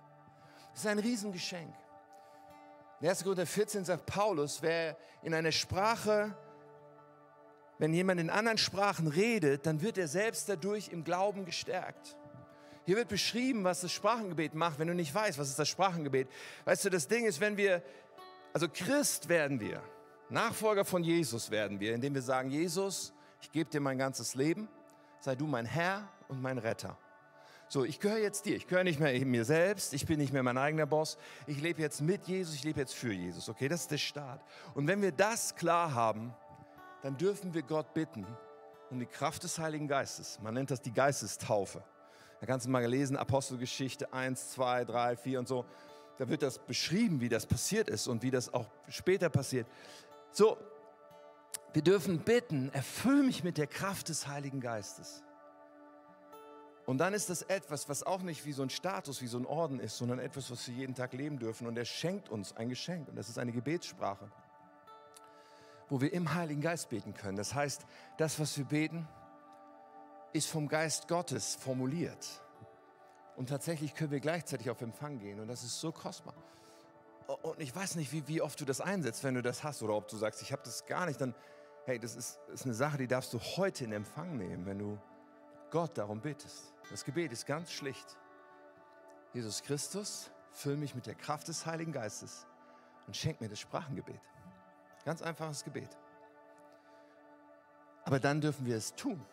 Das ist ein Riesengeschenk. In 1. Korinther 14 sagt Paulus, wer in einer Sprache, wenn jemand in anderen Sprachen redet, dann wird er selbst dadurch im Glauben gestärkt. Hier wird beschrieben, was das Sprachengebet macht, wenn du nicht weißt, was ist das Sprachengebet. Weißt du, das Ding ist, wenn wir, also Christ werden wir, Nachfolger von Jesus werden wir, indem wir sagen, Jesus, ich gebe dir mein ganzes Leben, sei du mein Herr und mein Retter. So, ich gehöre jetzt dir. Ich gehöre nicht mehr mir selbst. Ich bin nicht mehr mein eigener Boss. Ich lebe jetzt mit Jesus. Ich lebe jetzt für Jesus. Okay, das ist der Start. Und wenn wir das klar haben, dann dürfen wir Gott bitten um die Kraft des Heiligen Geistes. Man nennt das die Geistestaufe. Da kannst du mal lesen, Apostelgeschichte 1, 2, 3, 4 und so. Da wird das beschrieben, wie das passiert ist und wie das auch später passiert. So, wir dürfen bitten, erfüll mich mit der Kraft des Heiligen Geistes. Und dann ist das etwas, was auch nicht wie so ein Status, wie so ein Orden ist, sondern etwas, was wir jeden Tag leben dürfen. Und er schenkt uns ein Geschenk. Und das ist eine Gebetssprache, wo wir im Heiligen Geist beten können. Das heißt, das, was wir beten, ist vom Geist Gottes formuliert. Und tatsächlich können wir gleichzeitig auf Empfang gehen. Und das ist so kostbar. Und ich weiß nicht, wie, wie oft du das einsetzt, wenn du das hast. Oder ob du sagst, ich habe das gar nicht. Dann, hey, das ist, ist eine Sache, die darfst du heute in Empfang nehmen, wenn du Gott darum bittest. Das Gebet ist ganz schlicht. Jesus Christus, füll mich mit der Kraft des Heiligen Geistes und schenk mir das Sprachengebet. Ganz einfaches Gebet. Aber dann dürfen wir es tun.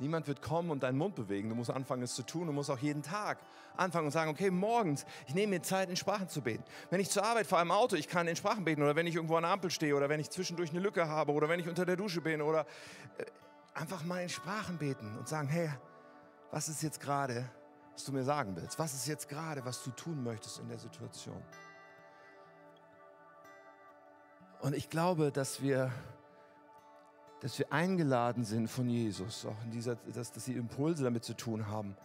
Niemand wird kommen und deinen Mund bewegen. Du musst anfangen, es zu tun. Du musst auch jeden Tag anfangen und sagen, okay, morgens, ich nehme mir Zeit, in Sprachen zu beten. Wenn ich zur Arbeit fahre im Auto, ich kann in Sprachen beten. Oder wenn ich irgendwo an der Ampel stehe. Oder wenn ich zwischendurch eine Lücke habe. Oder wenn ich unter der Dusche bin. Oder äh, einfach mal in Sprachen beten und sagen, hey, was ist jetzt gerade, was du mir sagen willst? Was ist jetzt gerade, was du tun möchtest in der Situation? Und ich glaube, dass wir, dass wir eingeladen sind von Jesus, auch in dieser, dass, dass die Impulse damit zu tun haben.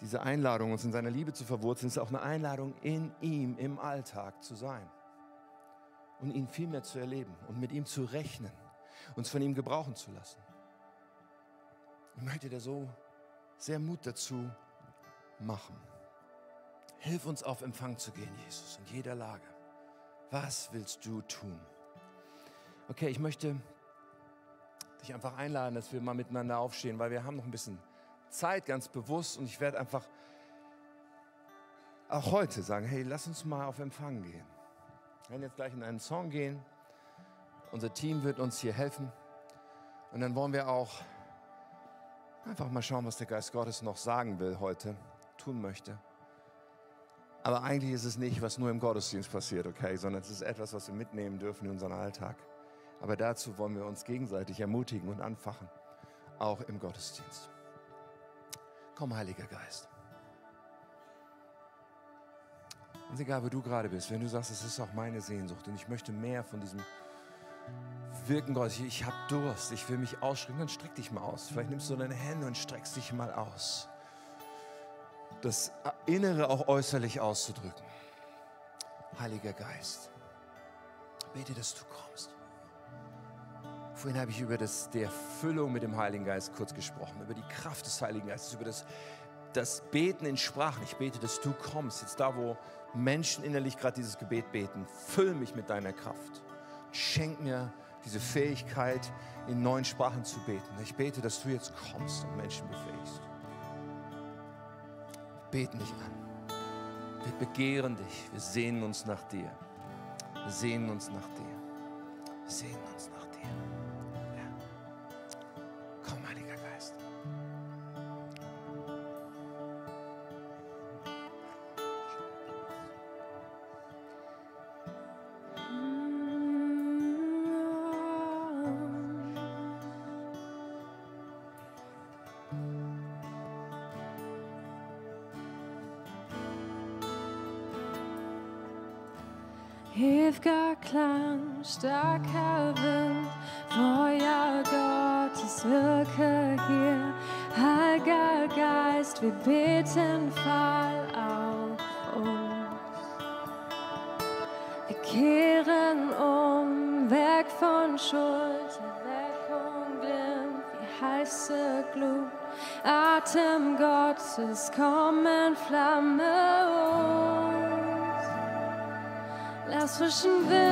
Diese Einladung, uns in seiner Liebe zu verwurzeln, ist auch eine Einladung, in ihm im Alltag zu sein und ihn viel mehr zu erleben und mit ihm zu rechnen, uns von ihm gebrauchen zu lassen. Ich möchte dir so sehr Mut dazu machen. Hilf uns auf Empfang zu gehen, Jesus, in jeder Lage. Was willst du tun? Okay, ich möchte dich einfach einladen, dass wir mal miteinander aufstehen, weil wir haben noch ein bisschen Zeit ganz bewusst und ich werde einfach auch heute sagen, hey, lass uns mal auf Empfang gehen. Wir werden jetzt gleich in einen Song gehen. Unser Team wird uns hier helfen. Und dann wollen wir auch einfach mal schauen, was der Geist Gottes noch sagen will heute, tun möchte. Aber eigentlich ist es nicht, was nur im Gottesdienst passiert, okay, sondern es ist etwas, was wir mitnehmen dürfen in unseren Alltag. Aber dazu wollen wir uns gegenseitig ermutigen und anfachen, auch im Gottesdienst. Komm, Heiliger Geist. Und egal, wo du gerade bist, wenn du sagst, es ist auch meine Sehnsucht und ich möchte mehr von diesem Wirken Gottes, ich, habe Durst, ich will mich ausstrecken, dann streck dich mal aus. Vielleicht nimmst du deine Hände und streckst dich mal aus. Das Innere auch äußerlich auszudrücken. Heiliger Geist, bete, dass du kommst. Vorhin habe ich über das, die Erfüllung mit dem Heiligen Geist kurz gesprochen, über die Kraft des Heiligen Geistes, über das, das Beten in Sprachen. Ich bete, dass du kommst, jetzt da, wo Menschen innerlich gerade dieses Gebet beten. Füll mich mit deiner Kraft. Schenk mir diese Fähigkeit, in neuen Sprachen zu beten. Ich bete, dass du jetzt kommst und Menschen befähigst. Wir beten dich an. Wir begehren dich. Wir sehnen uns nach dir. Wir sehnen uns nach dir. Wir sehnen uns nach dir. Lass frischen Wind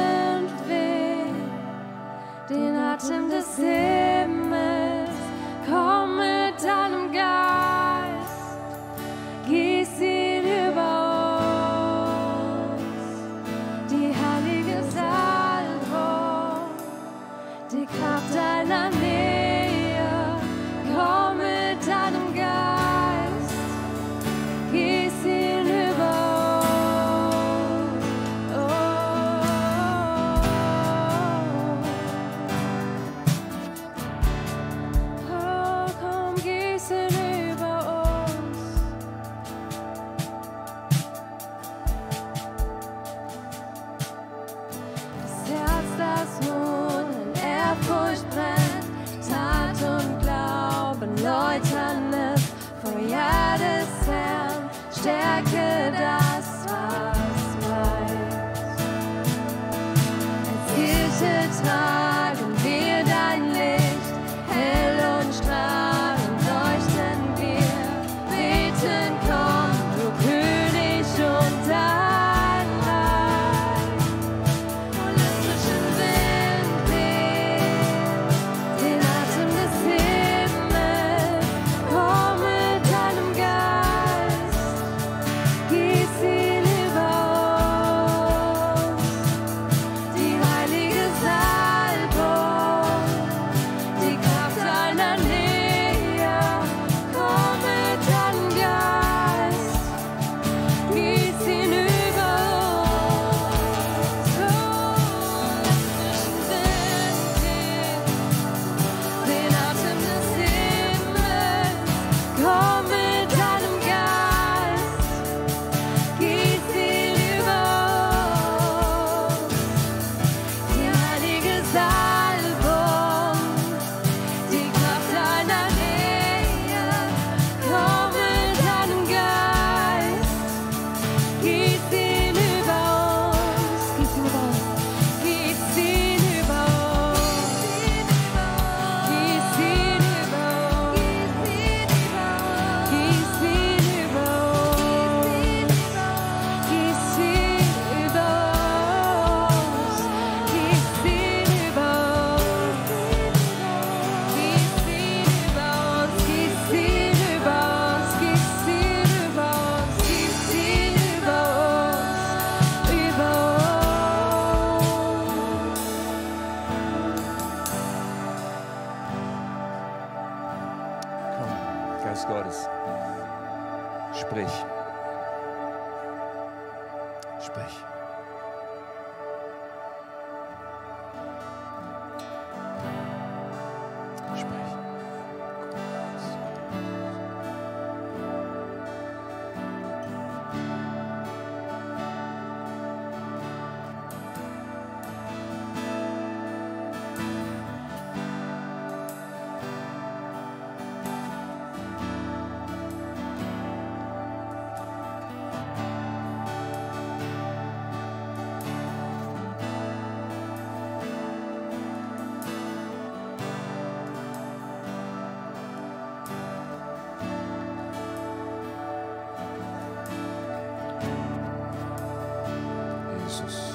Jesus.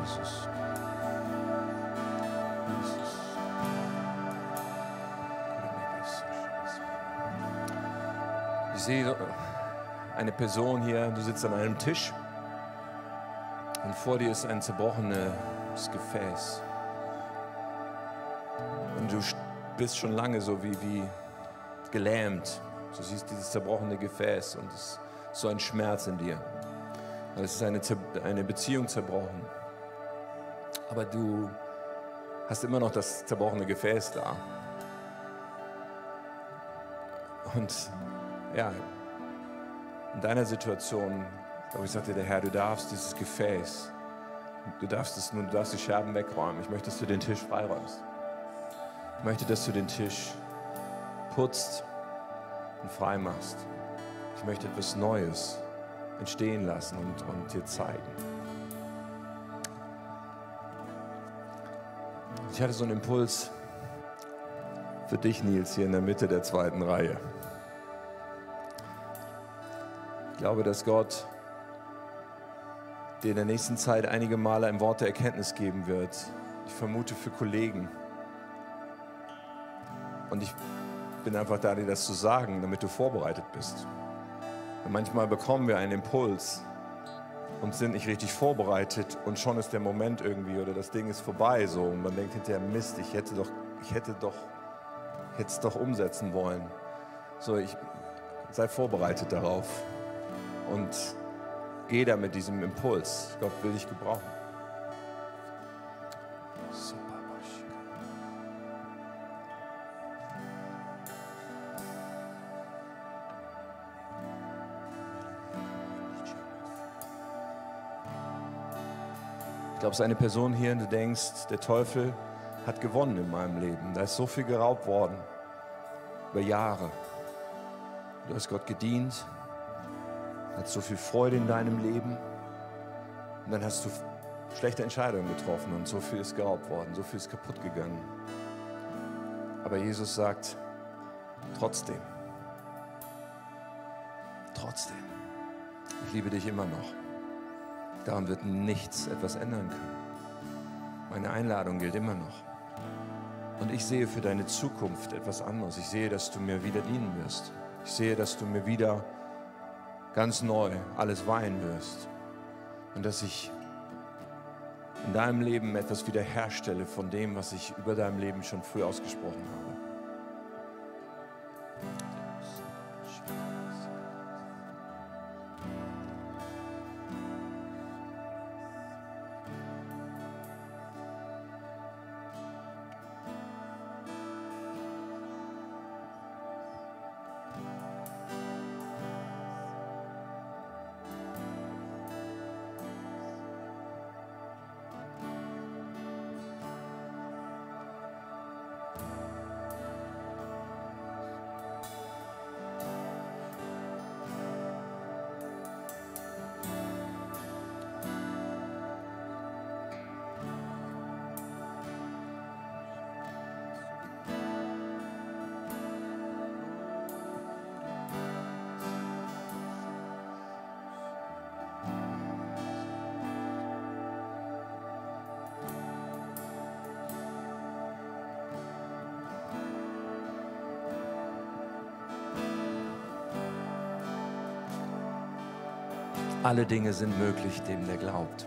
Jesus. Jesus. Ich sehe eine Person hier, du sitzt an einem Tisch und vor dir ist ein zerbrochenes Gefäß. Und du bist schon lange so wie, wie gelähmt. Du siehst dieses zerbrochene Gefäß und es ist so ein Schmerz in dir. Es ist eine, eine Beziehung zerbrochen. Aber du hast immer noch das zerbrochene Gefäß da. Und ja, in deiner Situation, glaube ich, sagte der Herr, du darfst dieses Gefäß, du darfst es nun, du darfst die Scherben wegräumen. Ich möchte, dass du den Tisch freiräumst. Ich möchte, dass du den Tisch putzt und frei machst. Ich möchte etwas Neues entstehen lassen und, und dir zeigen. Ich hatte so einen Impuls für dich, Nils, hier in der Mitte der zweiten Reihe. Ich glaube, dass Gott dir in der nächsten Zeit einige Male ein Wort der Erkenntnis geben wird. Ich vermute für Kollegen. Und ich bin einfach da, dir das zu sagen, damit du vorbereitet bist. Und manchmal bekommen wir einen Impuls und sind nicht richtig vorbereitet und schon ist der Moment irgendwie oder das Ding ist vorbei so und man denkt hinterher Mist, ich hätte doch, ich hätte doch, hätte es doch umsetzen wollen. So, ich sei vorbereitet darauf und geh da mit diesem Impuls. Gott will dich gebrauchen. Es eine Person hier und du denkst, der Teufel hat gewonnen in meinem Leben. Da ist so viel geraubt worden über Jahre. Du hast Gott gedient, hast so viel Freude in deinem Leben und dann hast du schlechte Entscheidungen getroffen und so viel ist geraubt worden, so viel ist kaputt gegangen. Aber Jesus sagt, trotzdem, trotzdem, ich liebe dich immer noch. Daran wird nichts etwas ändern können. Meine Einladung gilt immer noch. Und ich sehe für deine Zukunft etwas anderes. Ich sehe, dass du mir wieder dienen wirst. Ich sehe, dass du mir wieder ganz neu alles weihen wirst. Und dass ich in deinem Leben etwas wiederherstelle von dem, was ich über deinem Leben schon früh ausgesprochen habe. Alle Dinge sind möglich, dem der glaubt.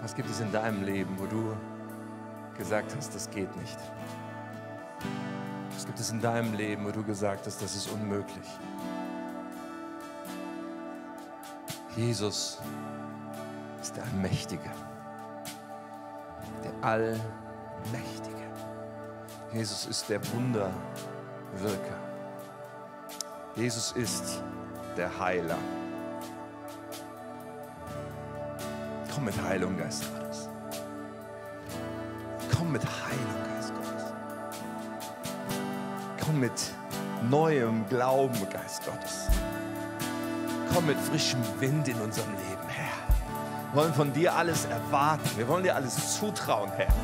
Was gibt es in deinem Leben, wo du gesagt hast, das geht nicht? Was gibt es in deinem Leben, wo du gesagt hast, das ist unmöglich? Jesus ist der Allmächtige, der Allmächtige. Jesus ist der Wunderwirker. Jesus ist der Heiler. Komm mit Heilung, Geist Gottes. Komm mit Heilung, Geist Gottes. Komm mit neuem Glauben, Geist Gottes. Komm mit frischem Wind in unserem Leben, Herr. Wir wollen von dir alles erwarten. Wir wollen dir alles zutrauen, Herr.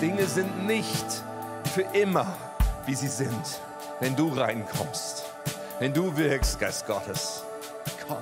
Dinge sind nicht für immer, wie sie sind, wenn du reinkommst. Wenn du wirkst, Geist Gottes. Komm.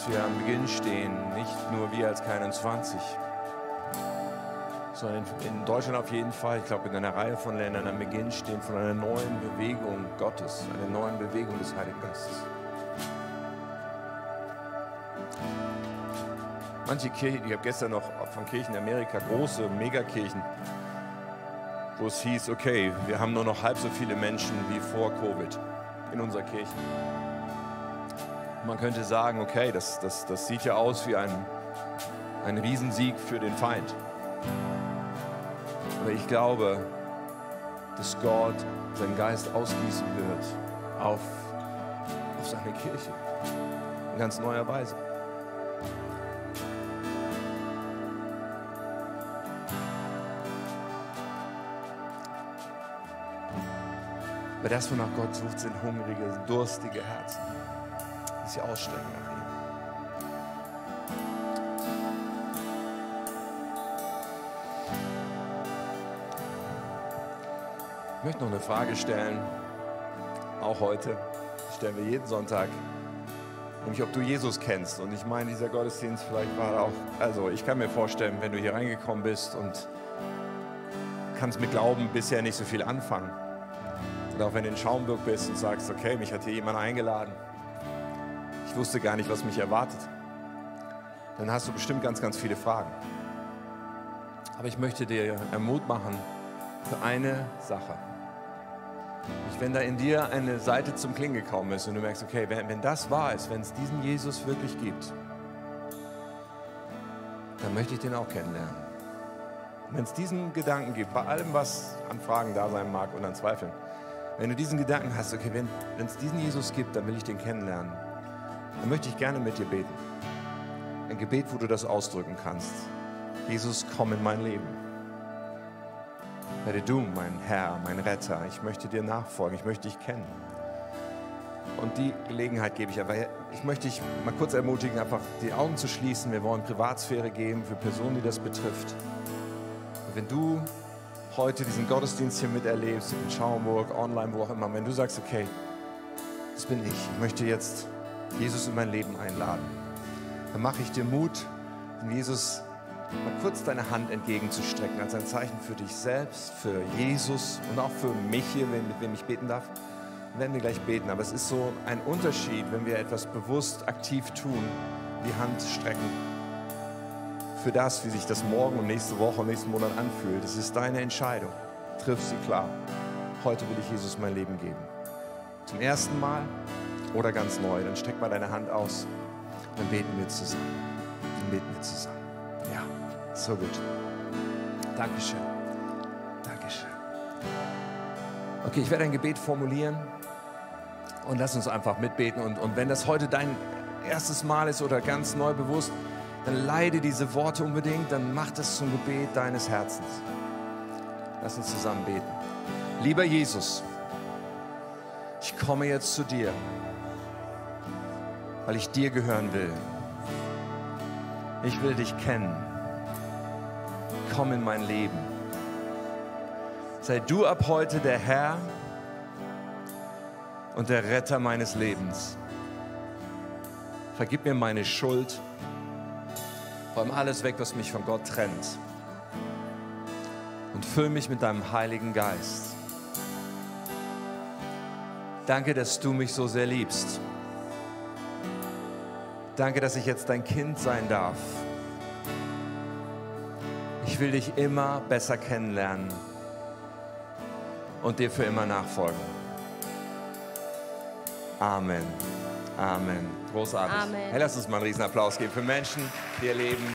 Dass wir am Beginn stehen, nicht nur wir als K21, sondern in Deutschland auf jeden Fall, ich glaube in einer Reihe von Ländern am Beginn stehen von einer neuen Bewegung Gottes, einer neuen Bewegung des Heiligen Geistes. Manche Kirchen, ich habe gestern noch von Kirchen in Amerika, große Megakirchen, wo es hieß, okay, wir haben nur noch halb so viele Menschen wie vor Covid in unserer Kirche. Man könnte sagen, okay, das, das, das sieht ja aus wie ein, ein Riesensieg für den Feind. Aber ich glaube, dass Gott seinen Geist ausgießen wird auf, auf seine Kirche. In ganz neuer Weise. Aber das, wonach Gott sucht, sind hungrige, durstige Herzen, sich ausstrecken nach ihm. Ich möchte noch eine Frage stellen, auch heute. Die stellen wir jeden Sonntag. Nämlich, ob du Jesus kennst. Und ich meine, dieser Gottesdienst vielleicht war auch, also ich kann mir vorstellen, wenn du hier reingekommen bist und kannst mit Glauben bisher nicht so viel anfangen. Und auch wenn du in Schaumburg bist und sagst, okay, mich hat hier jemand eingeladen. Ich wusste gar nicht, was mich erwartet. Dann hast du bestimmt ganz, ganz viele Fragen. Aber ich möchte dir Mut machen für eine Sache. Wenn da in dir eine Seite zum Klingen gekommen ist und du merkst, okay, wenn, wenn das wahr ist, wenn es diesen Jesus wirklich gibt, dann möchte ich den auch kennenlernen. Wenn es diesen Gedanken gibt, bei allem, was an Fragen da sein mag und an Zweifeln, wenn du diesen Gedanken hast, okay, wenn es diesen Jesus gibt, dann will ich den kennenlernen, dann möchte ich gerne mit dir beten. Ein Gebet, wo du das ausdrücken kannst. Jesus, komm in mein Leben. Werde du mein Herr, mein Retter. Ich möchte dir nachfolgen, ich möchte dich kennen. Und die Gelegenheit gebe ich aber. Ich möchte dich mal kurz ermutigen, einfach die Augen zu schließen. Wir wollen Privatsphäre geben für Personen, die das betrifft. Und wenn du heute diesen Gottesdienst hier miterlebst, in Schaumburg, online, wo auch immer, wenn du sagst, okay, das bin ich, ich möchte jetzt Jesus in mein Leben einladen, dann mache ich dir Mut, dem Jesus mal kurz deine Hand entgegenzustrecken als ein Zeichen für dich selbst, für Jesus und auch für mich hier, mit wem ich beten darf. Dann werden wir gleich beten, aber es ist so ein Unterschied, wenn wir etwas bewusst aktiv tun, die Hand strecken für das, wie sich das morgen und nächste Woche und nächsten Monat anfühlt. Es ist deine Entscheidung. Triff sie klar. Heute will ich Jesus mein Leben geben. Zum ersten Mal oder ganz neu. Dann streck mal deine Hand aus. Dann beten wir zusammen. Dann beten wir zusammen. Ja, so gut. Dankeschön. Dankeschön. Okay, ich werde ein Gebet formulieren und lass uns einfach mitbeten. Und, und wenn das heute dein erstes Mal ist oder ganz neu bewusst, dann leide diese Worte unbedingt, dann mach das zum Gebet deines Herzens. Lass uns zusammen beten. Lieber Jesus, ich komme jetzt zu dir, weil ich dir gehören will. Ich will dich kennen. Komm in mein Leben. Sei du ab heute der Herr und der Retter meines Lebens. Vergib mir meine Schuld. Räum alles weg, was mich von Gott trennt. Und füll mich mit deinem Heiligen Geist. Danke, dass du mich so sehr liebst. Danke, dass ich jetzt dein Kind sein darf. Ich will dich immer besser kennenlernen und dir für immer nachfolgen. Amen. Amen. Großartig. Amen. Hey, lass uns mal einen riesen Applaus geben für Menschen, die ihr Leben